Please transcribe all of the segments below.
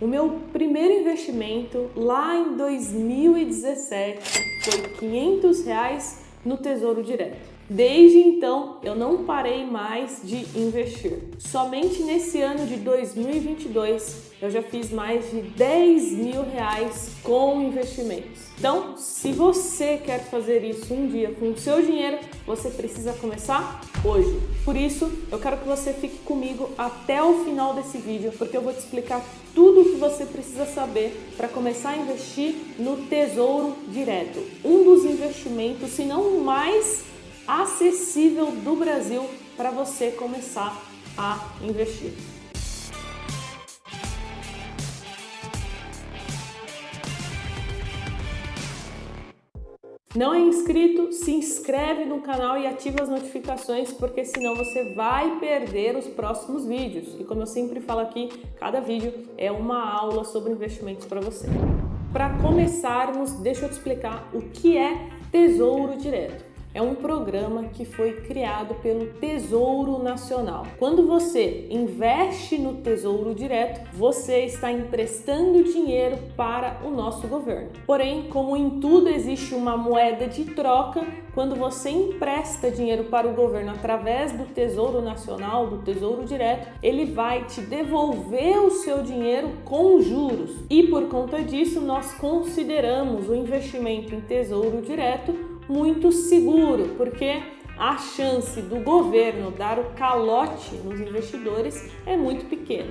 O meu primeiro investimento lá em 2017 foi 500 reais no Tesouro Direto. Desde então, eu não parei mais de investir. Somente nesse ano de 2022, eu já fiz mais de 10 mil reais com investimentos. Então, se você quer fazer isso um dia com o seu dinheiro, você precisa começar hoje. Por isso, eu quero que você fique comigo até o final desse vídeo, porque eu vou te explicar tudo o que você precisa saber para começar a investir no Tesouro Direto. Um dos investimentos, se não o mais acessível do Brasil para você começar a investir. Não é inscrito? Se inscreve no canal e ativa as notificações, porque senão você vai perder os próximos vídeos. E como eu sempre falo aqui, cada vídeo é uma aula sobre investimentos para você. Para começarmos, deixa eu te explicar o que é Tesouro Direto é um programa que foi criado pelo Tesouro Nacional. Quando você investe no Tesouro Direto, você está emprestando dinheiro para o nosso governo. Porém, como em tudo existe uma moeda de troca, quando você empresta dinheiro para o governo através do Tesouro Nacional, do Tesouro Direto, ele vai te devolver o seu dinheiro com juros. E por conta disso, nós consideramos o investimento em Tesouro Direto muito seguro, porque a chance do governo dar o calote nos investidores é muito pequena.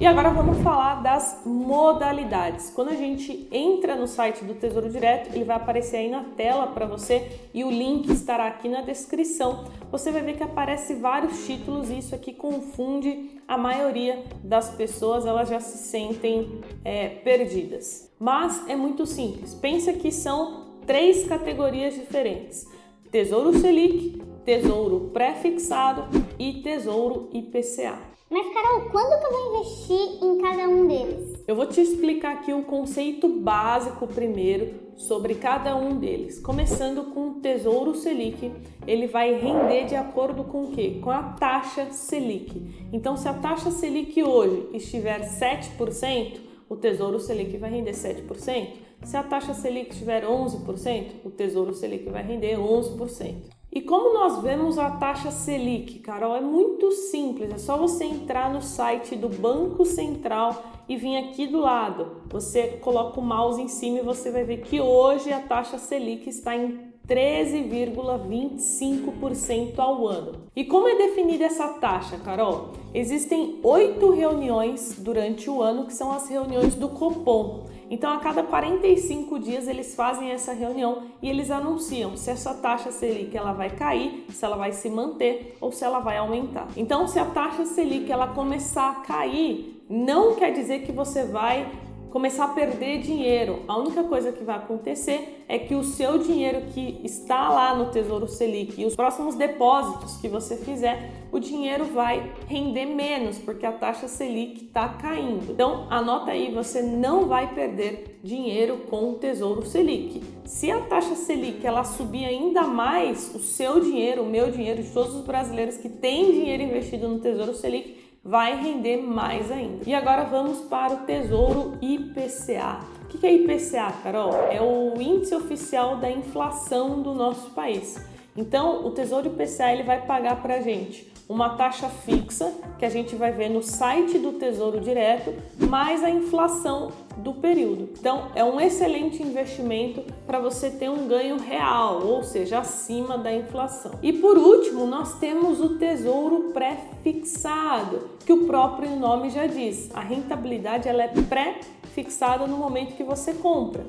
E agora vamos falar das modalidades. Quando a gente entra no site do Tesouro Direto, ele vai aparecer aí na tela para você e o link estará aqui na descrição. Você vai ver que aparece vários títulos e isso aqui confunde a maioria das pessoas, elas já se sentem é, perdidas. Mas é muito simples. Pensa que são três categorias diferentes: Tesouro Selic, Tesouro Pré-fixado e Tesouro IPCA. Mas, Carol, quando que eu vou investir em cada um deles? Eu vou te explicar aqui o conceito básico primeiro sobre cada um deles. Começando com o Tesouro Selic, ele vai render de acordo com o quê? Com a taxa Selic. Então, se a taxa Selic hoje estiver 7%, o Tesouro Selic vai render 7%. Se a taxa Selic estiver 11%, o Tesouro Selic vai render 11%. E como nós vemos a taxa Selic, Carol, é muito simples, é só você entrar no site do Banco Central e vir aqui do lado. Você coloca o mouse em cima e você vai ver que hoje a taxa Selic está em 13,25% ao ano. E como é definida essa taxa, Carol? Existem oito reuniões durante o ano que são as reuniões do Copom. Então, a cada 45 dias eles fazem essa reunião e eles anunciam se essa taxa Selic ela vai cair, se ela vai se manter ou se ela vai aumentar. Então, se a taxa Selic ela começar a cair, não quer dizer que você vai começar a perder dinheiro. A única coisa que vai acontecer é que o seu dinheiro que está lá no Tesouro Selic e os próximos depósitos que você fizer, o dinheiro vai render menos porque a taxa Selic está caindo. Então, anota aí, você não vai perder dinheiro com o Tesouro Selic. Se a taxa Selic ela subir ainda mais, o seu dinheiro, o meu dinheiro, de todos os brasileiros que têm dinheiro investido no Tesouro Selic, vai render mais ainda. E agora vamos para o Tesouro IPCA. O que é IPCA, Carol? É o índice oficial da inflação do nosso país. Então, o Tesouro IPCA ele vai pagar para a gente uma taxa fixa que a gente vai ver no site do Tesouro Direto, mais a inflação do período. Então, é um excelente investimento para você ter um ganho real, ou seja, acima da inflação. E por último, nós temos o Tesouro pré-fixado, que o próprio nome já diz. A rentabilidade ela é pré-fixada no momento que você compra.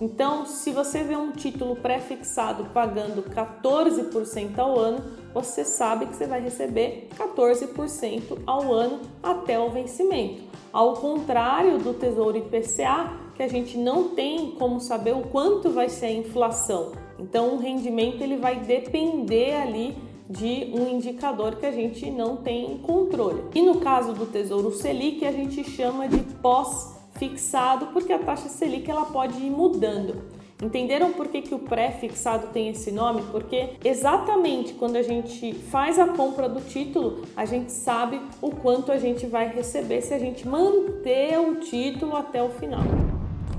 Então, se você vê um título pré-fixado pagando 14% ao ano, você sabe que você vai receber 14% ao ano até o vencimento. Ao contrário do Tesouro IPCA, que a gente não tem como saber o quanto vai ser a inflação. Então, o rendimento ele vai depender ali de um indicador que a gente não tem controle. E no caso do Tesouro Selic, a gente chama de pós fixado, porque a taxa Selic ela pode ir mudando. Entenderam por que, que o pré-fixado tem esse nome? Porque exatamente quando a gente faz a compra do título, a gente sabe o quanto a gente vai receber se a gente manter o título até o final.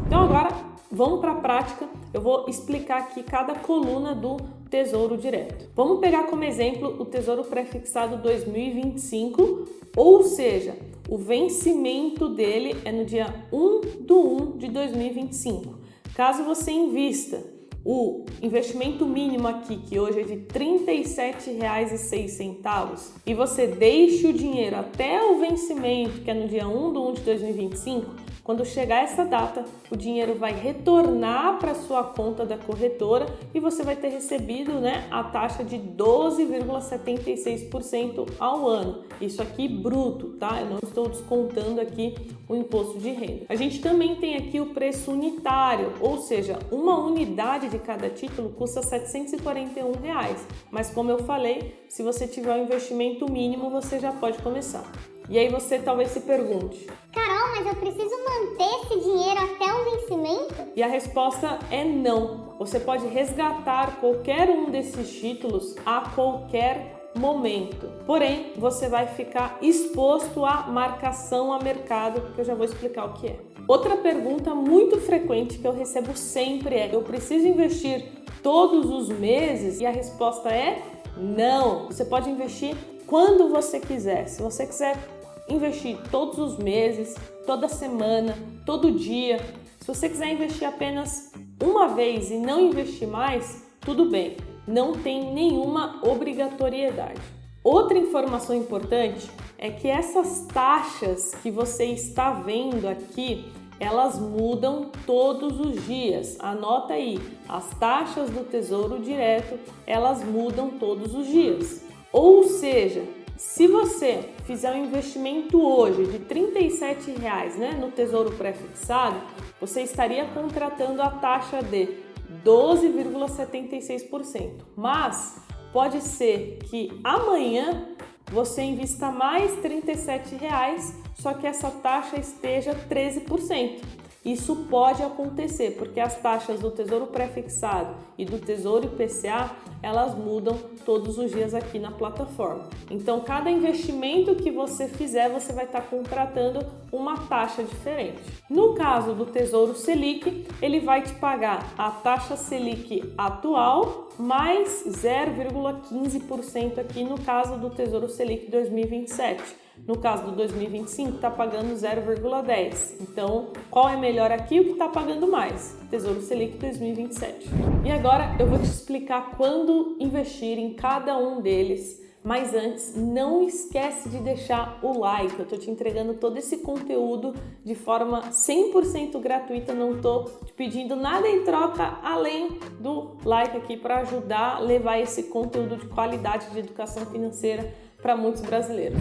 Então agora vamos para a prática. Eu vou explicar aqui cada coluna do Tesouro Direto. Vamos pegar como exemplo o Tesouro Prefixado 2025, ou seja, o vencimento dele é no dia 1 do 1 de 2025. Caso você invista o investimento mínimo aqui, que hoje é de R$ 37,06, e você deixe o dinheiro até o vencimento, que é no dia 1 de 1 de 2025, quando chegar essa data, o dinheiro vai retornar para sua conta da corretora e você vai ter recebido né, a taxa de 12,76% ao ano. Isso aqui bruto, tá? Eu não estou descontando aqui o imposto de renda. A gente também tem aqui o preço unitário, ou seja, uma unidade de cada título custa 741 reais. mas como eu falei, se você tiver um investimento mínimo, você já pode começar. E aí você talvez se pergunte: Carol, mas eu preciso manter esse dinheiro até o vencimento? E a resposta é não. Você pode resgatar qualquer um desses títulos a qualquer momento. Porém, você vai ficar exposto à marcação a mercado, que eu já vou explicar o que é. Outra pergunta muito frequente que eu recebo sempre é: eu preciso investir todos os meses? E a resposta é não. Você pode investir quando você quiser. Se você quiser investir todos os meses, toda semana, todo dia, se você quiser investir apenas uma vez e não investir mais, tudo bem, não tem nenhuma obrigatoriedade. Outra informação importante é que essas taxas que você está vendo aqui, elas mudam todos os dias. Anota aí, as taxas do Tesouro Direto, elas mudam todos os dias. Ou seja, se você fizer um investimento hoje de R$ reais, né, no Tesouro Pré-fixado, você estaria contratando a taxa de 12,76%. Mas pode ser que amanhã você invista mais R$ reais, só que essa taxa esteja 13%. Isso pode acontecer porque as taxas do Tesouro Prefixado e do Tesouro IPCA elas mudam todos os dias aqui na plataforma. Então, cada investimento que você fizer, você vai estar contratando uma taxa diferente. No caso do Tesouro Selic, ele vai te pagar a taxa Selic atual mais 0,15% aqui no caso do Tesouro Selic 2027. No caso do 2025, está pagando 0,10. Então, qual é melhor aqui? O que está pagando mais? Tesouro Selic 2027. E agora eu vou te explicar quando investir em cada um deles. Mas antes, não esquece de deixar o like. Eu estou te entregando todo esse conteúdo de forma 100% gratuita. Não estou te pedindo nada em troca além do like aqui para ajudar a levar esse conteúdo de qualidade de educação financeira para muitos brasileiros.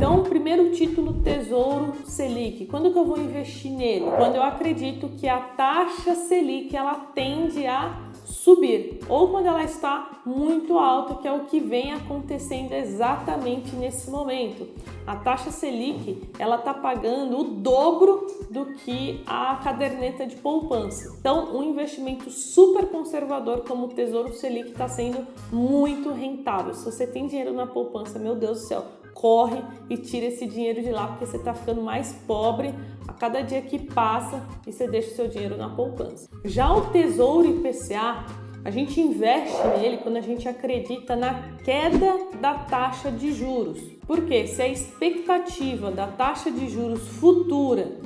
Então, primeiro título Tesouro Selic. Quando que eu vou investir nele? Quando eu acredito que a taxa Selic ela tende a subir ou quando ela está muito alta, que é o que vem acontecendo exatamente nesse momento. A taxa Selic ela está pagando o dobro do que a caderneta de poupança. Então, um investimento super conservador como o Tesouro Selic está sendo muito rentável. Se você tem dinheiro na poupança, meu Deus do céu, corre e tira esse dinheiro de lá porque você está ficando mais pobre a cada dia que passa e você deixa o seu dinheiro na poupança. Já o Tesouro IPCA, a gente investe nele quando a gente acredita na queda da taxa de juros. Porque se a expectativa da taxa de juros futura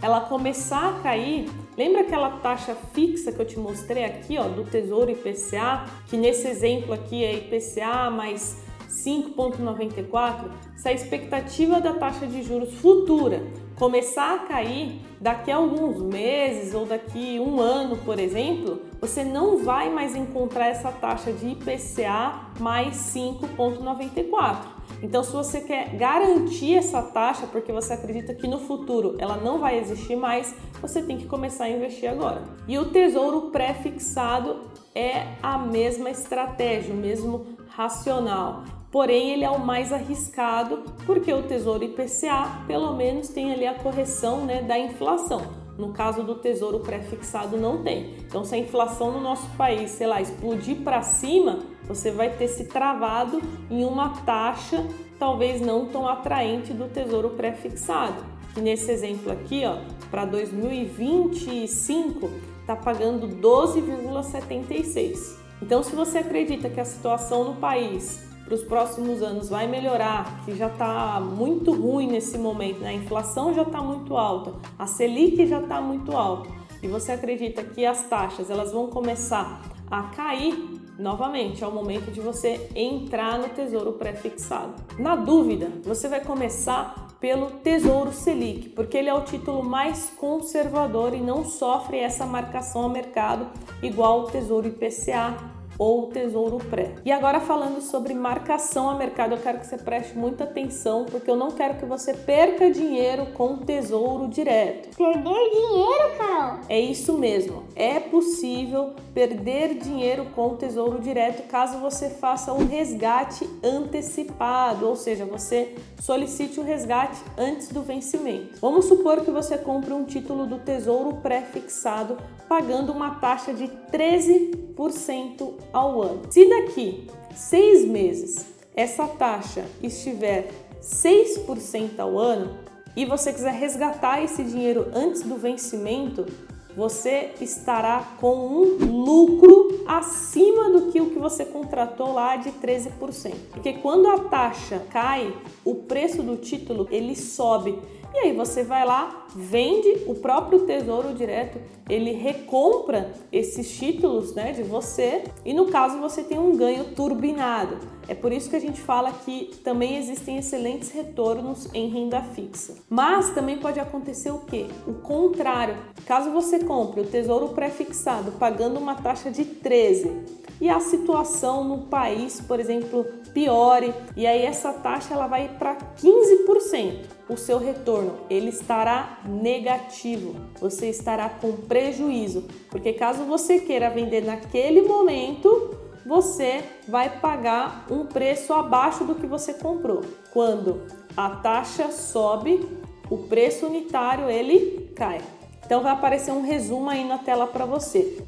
ela começar a cair, lembra aquela taxa fixa que eu te mostrei aqui, ó, do Tesouro IPCA, que nesse exemplo aqui é IPCA mais 5,94, se a expectativa da taxa de juros futura começar a cair daqui a alguns meses ou daqui um ano, por exemplo, você não vai mais encontrar essa taxa de IPCA mais 5,94. Então, se você quer garantir essa taxa, porque você acredita que no futuro ela não vai existir mais, você tem que começar a investir agora. E o tesouro pré-fixado é a mesma estratégia, o mesmo racional porém ele é o mais arriscado porque o Tesouro IPCA pelo menos tem ali a correção né, da inflação. No caso do tesouro pré-fixado, não tem. Então, se a inflação no nosso país, sei lá, explodir para cima, você vai ter se travado em uma taxa talvez não tão atraente do tesouro pré-fixado. Que nesse exemplo aqui, ó, para 2025 está pagando 12,76. Então, se você acredita que a situação no país para os próximos anos vai melhorar, que já está muito ruim nesse momento, né? a inflação já está muito alta, a Selic já está muito alta, e você acredita que as taxas elas vão começar a cair, novamente é o momento de você entrar no Tesouro pré-fixado. Na dúvida, você vai começar pelo Tesouro Selic, porque ele é o título mais conservador e não sofre essa marcação a mercado igual o Tesouro IPCA ou Tesouro Pré. E agora falando sobre marcação a mercado, eu quero que você preste muita atenção, porque eu não quero que você perca dinheiro com Tesouro Direto. Perder dinheiro, Carol? É isso mesmo. É possível perder dinheiro com Tesouro Direto caso você faça um resgate antecipado, ou seja, você solicite o resgate antes do vencimento. Vamos supor que você compre um título do Tesouro pré-fixado pagando uma taxa de 13% ao ano. Se daqui seis meses essa taxa estiver 6% ao ano e você quiser resgatar esse dinheiro antes do vencimento, você estará com um lucro acima do que o que você contratou lá de 13%. Porque quando a taxa cai, o preço do título ele sobe e aí você vai lá, vende o próprio Tesouro Direto, ele recompra esses títulos, né, de você, e no caso você tem um ganho turbinado. É por isso que a gente fala que também existem excelentes retornos em renda fixa. Mas também pode acontecer o quê? O contrário. Caso você compre o Tesouro pré-fixado pagando uma taxa de 13 e a situação no país, por exemplo, piore e aí essa taxa ela vai para 15% o seu retorno ele estará negativo, você estará com prejuízo, porque caso você queira vender naquele momento, você vai pagar um preço abaixo do que você comprou. Quando a taxa sobe, o preço unitário ele cai. Então vai aparecer um resumo aí na tela para você.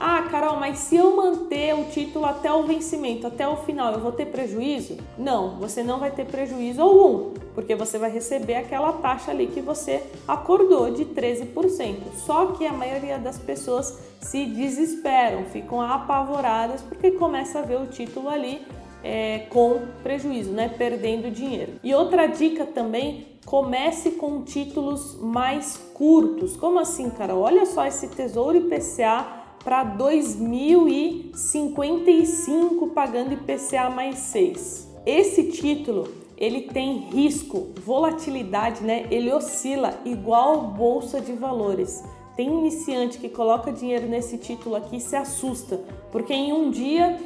Ah, Carol, mas se eu manter o título até o vencimento, até o final, eu vou ter prejuízo? Não, você não vai ter prejuízo algum, porque você vai receber aquela taxa ali que você acordou de 13%. Só que a maioria das pessoas se desesperam, ficam apavoradas porque começa a ver o título ali é, com prejuízo, né? Perdendo dinheiro. E outra dica também, comece com títulos mais curtos. Como assim, cara? Olha só esse Tesouro IPCA para 2055 pagando IPCA mais 6. Esse título ele tem risco, volatilidade, né? Ele oscila igual bolsa de valores. Tem iniciante que coloca dinheiro nesse título aqui e se assusta, porque em um dia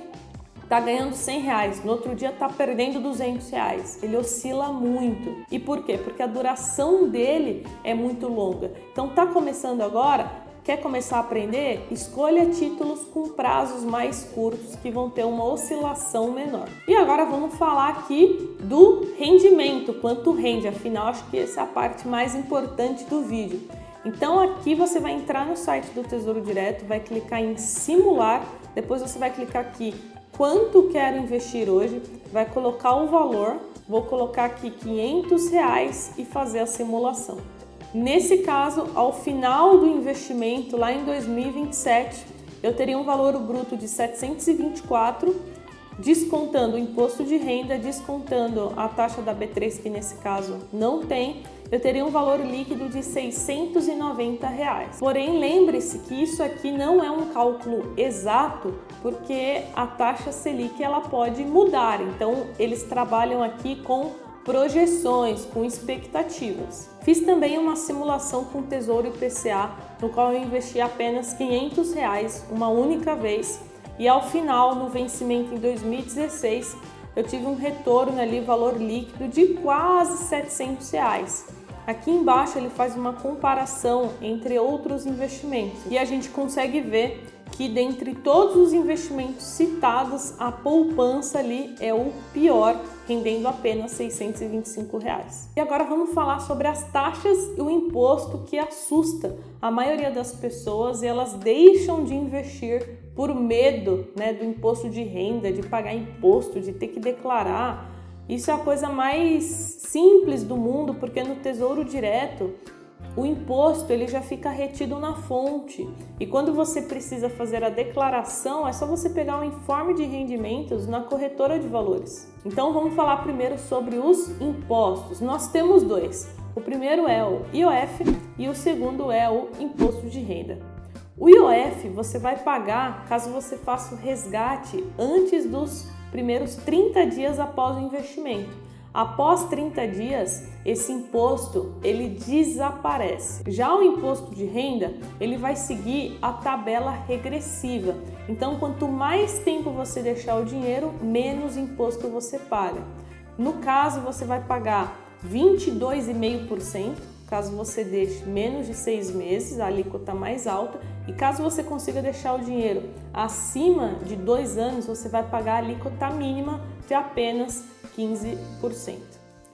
tá ganhando 100 reais, no outro dia tá perdendo 200 reais. Ele oscila muito. E por quê? Porque a duração dele é muito longa. Então tá começando agora, Quer começar a aprender? Escolha títulos com prazos mais curtos que vão ter uma oscilação menor. E agora vamos falar aqui do rendimento, quanto rende, afinal acho que essa é a parte mais importante do vídeo. Então aqui você vai entrar no site do Tesouro Direto, vai clicar em simular, depois você vai clicar aqui quanto quero investir hoje, vai colocar o valor, vou colocar aqui 500 reais e fazer a simulação. Nesse caso, ao final do investimento, lá em 2027, eu teria um valor bruto de 724, descontando o imposto de renda, descontando a taxa da B3, que nesse caso não tem, eu teria um valor líquido de 690 reais. Porém, lembre-se que isso aqui não é um cálculo exato, porque a taxa Selic ela pode mudar. Então, eles trabalham aqui com projeções, com expectativas. Fiz também uma simulação com Tesouro IPCA, no qual eu investi apenas 500 reais uma única vez e ao final, no vencimento em 2016, eu tive um retorno ali, valor líquido de quase 700 reais. Aqui embaixo ele faz uma comparação entre outros investimentos e a gente consegue ver que dentre todos os investimentos citados, a poupança ali é o pior, rendendo apenas 625 reais. E agora vamos falar sobre as taxas e o imposto que assusta a maioria das pessoas e elas deixam de investir por medo né, do imposto de renda, de pagar imposto, de ter que declarar. Isso é a coisa mais simples do mundo, porque no Tesouro Direto o imposto ele já fica retido na fonte. E quando você precisa fazer a declaração, é só você pegar o um informe de rendimentos na corretora de valores. Então vamos falar primeiro sobre os impostos. Nós temos dois. O primeiro é o IOF e o segundo é o imposto de renda. O IOF você vai pagar caso você faça o resgate antes dos primeiros 30 dias após o investimento. Após 30 dias, esse imposto ele desaparece. Já o imposto de renda, ele vai seguir a tabela regressiva. Então, quanto mais tempo você deixar o dinheiro, menos imposto você paga. No caso, você vai pagar 22,5%, caso você deixe menos de seis meses, a alíquota mais alta, e caso você consiga deixar o dinheiro acima de dois anos, você vai pagar a alíquota mínima de apenas 15%.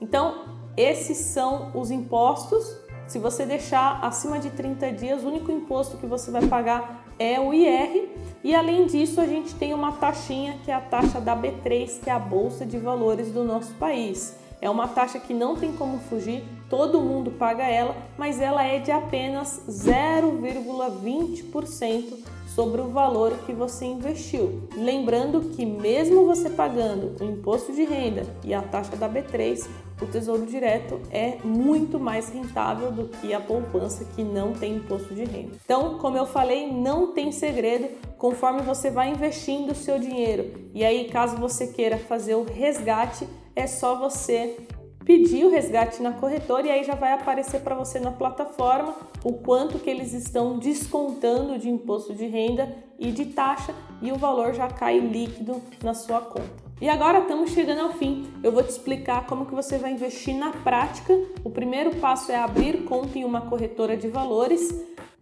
Então, esses são os impostos. Se você deixar acima de 30 dias, o único imposto que você vai pagar é o IR. E além disso, a gente tem uma taxinha que é a taxa da B3, que é a Bolsa de Valores do nosso país. É uma taxa que não tem como fugir, todo mundo paga ela, mas ela é de apenas 0,20% sobre o valor que você investiu. Lembrando que mesmo você pagando o imposto de renda e a taxa da B3, o Tesouro Direto é muito mais rentável do que a poupança que não tem imposto de renda. Então, como eu falei, não tem segredo, conforme você vai investindo o seu dinheiro. E aí, caso você queira fazer o resgate, é só você pedir o resgate na corretora e aí já vai aparecer para você na plataforma o quanto que eles estão descontando de imposto de renda e de taxa e o valor já cai líquido na sua conta. E agora estamos chegando ao fim. Eu vou te explicar como que você vai investir na prática. O primeiro passo é abrir conta em uma corretora de valores.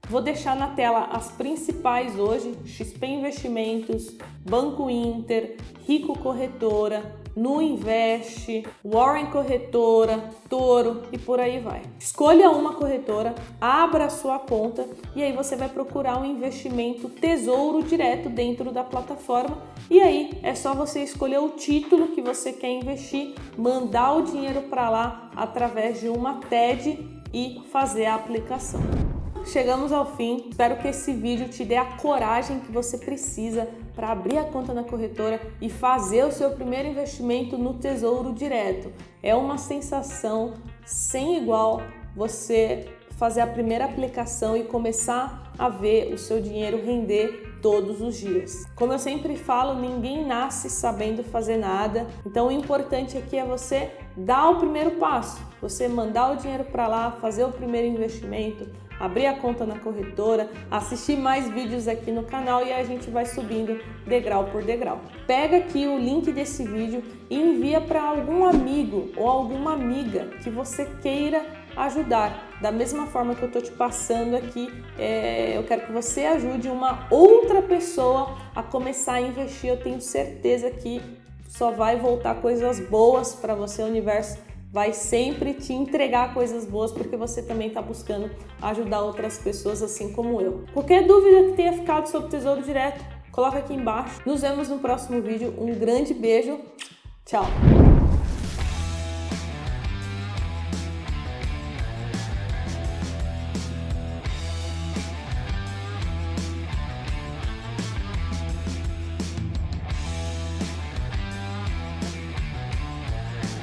Vou deixar na tela as principais hoje: XP Investimentos, Banco Inter, Rico Corretora, Nu Invest, Warren Corretora, Toro e por aí vai. Escolha uma corretora, abra a sua conta e aí você vai procurar um investimento tesouro direto dentro da plataforma. E aí é só você escolher o título que você quer investir, mandar o dinheiro para lá através de uma TED e fazer a aplicação. Chegamos ao fim. Espero que esse vídeo te dê a coragem que você precisa para abrir a conta na corretora e fazer o seu primeiro investimento no Tesouro Direto. É uma sensação sem igual você fazer a primeira aplicação e começar a ver o seu dinheiro render todos os dias. Como eu sempre falo, ninguém nasce sabendo fazer nada. Então o importante aqui é você dar o primeiro passo, você mandar o dinheiro para lá, fazer o primeiro investimento, abrir a conta na corretora, assistir mais vídeos aqui no canal e a gente vai subindo degrau por degrau. Pega aqui o link desse vídeo e envia para algum amigo ou alguma amiga que você queira ajudar. Da mesma forma que eu estou te passando aqui, é, eu quero que você ajude uma outra pessoa a começar a investir. Eu tenho certeza que só vai voltar coisas boas para você, universo vai sempre te entregar coisas boas porque você também está buscando ajudar outras pessoas assim como eu. Qualquer dúvida que tenha ficado sobre Tesouro Direto, coloca aqui embaixo. Nos vemos no próximo vídeo. Um grande beijo. Tchau.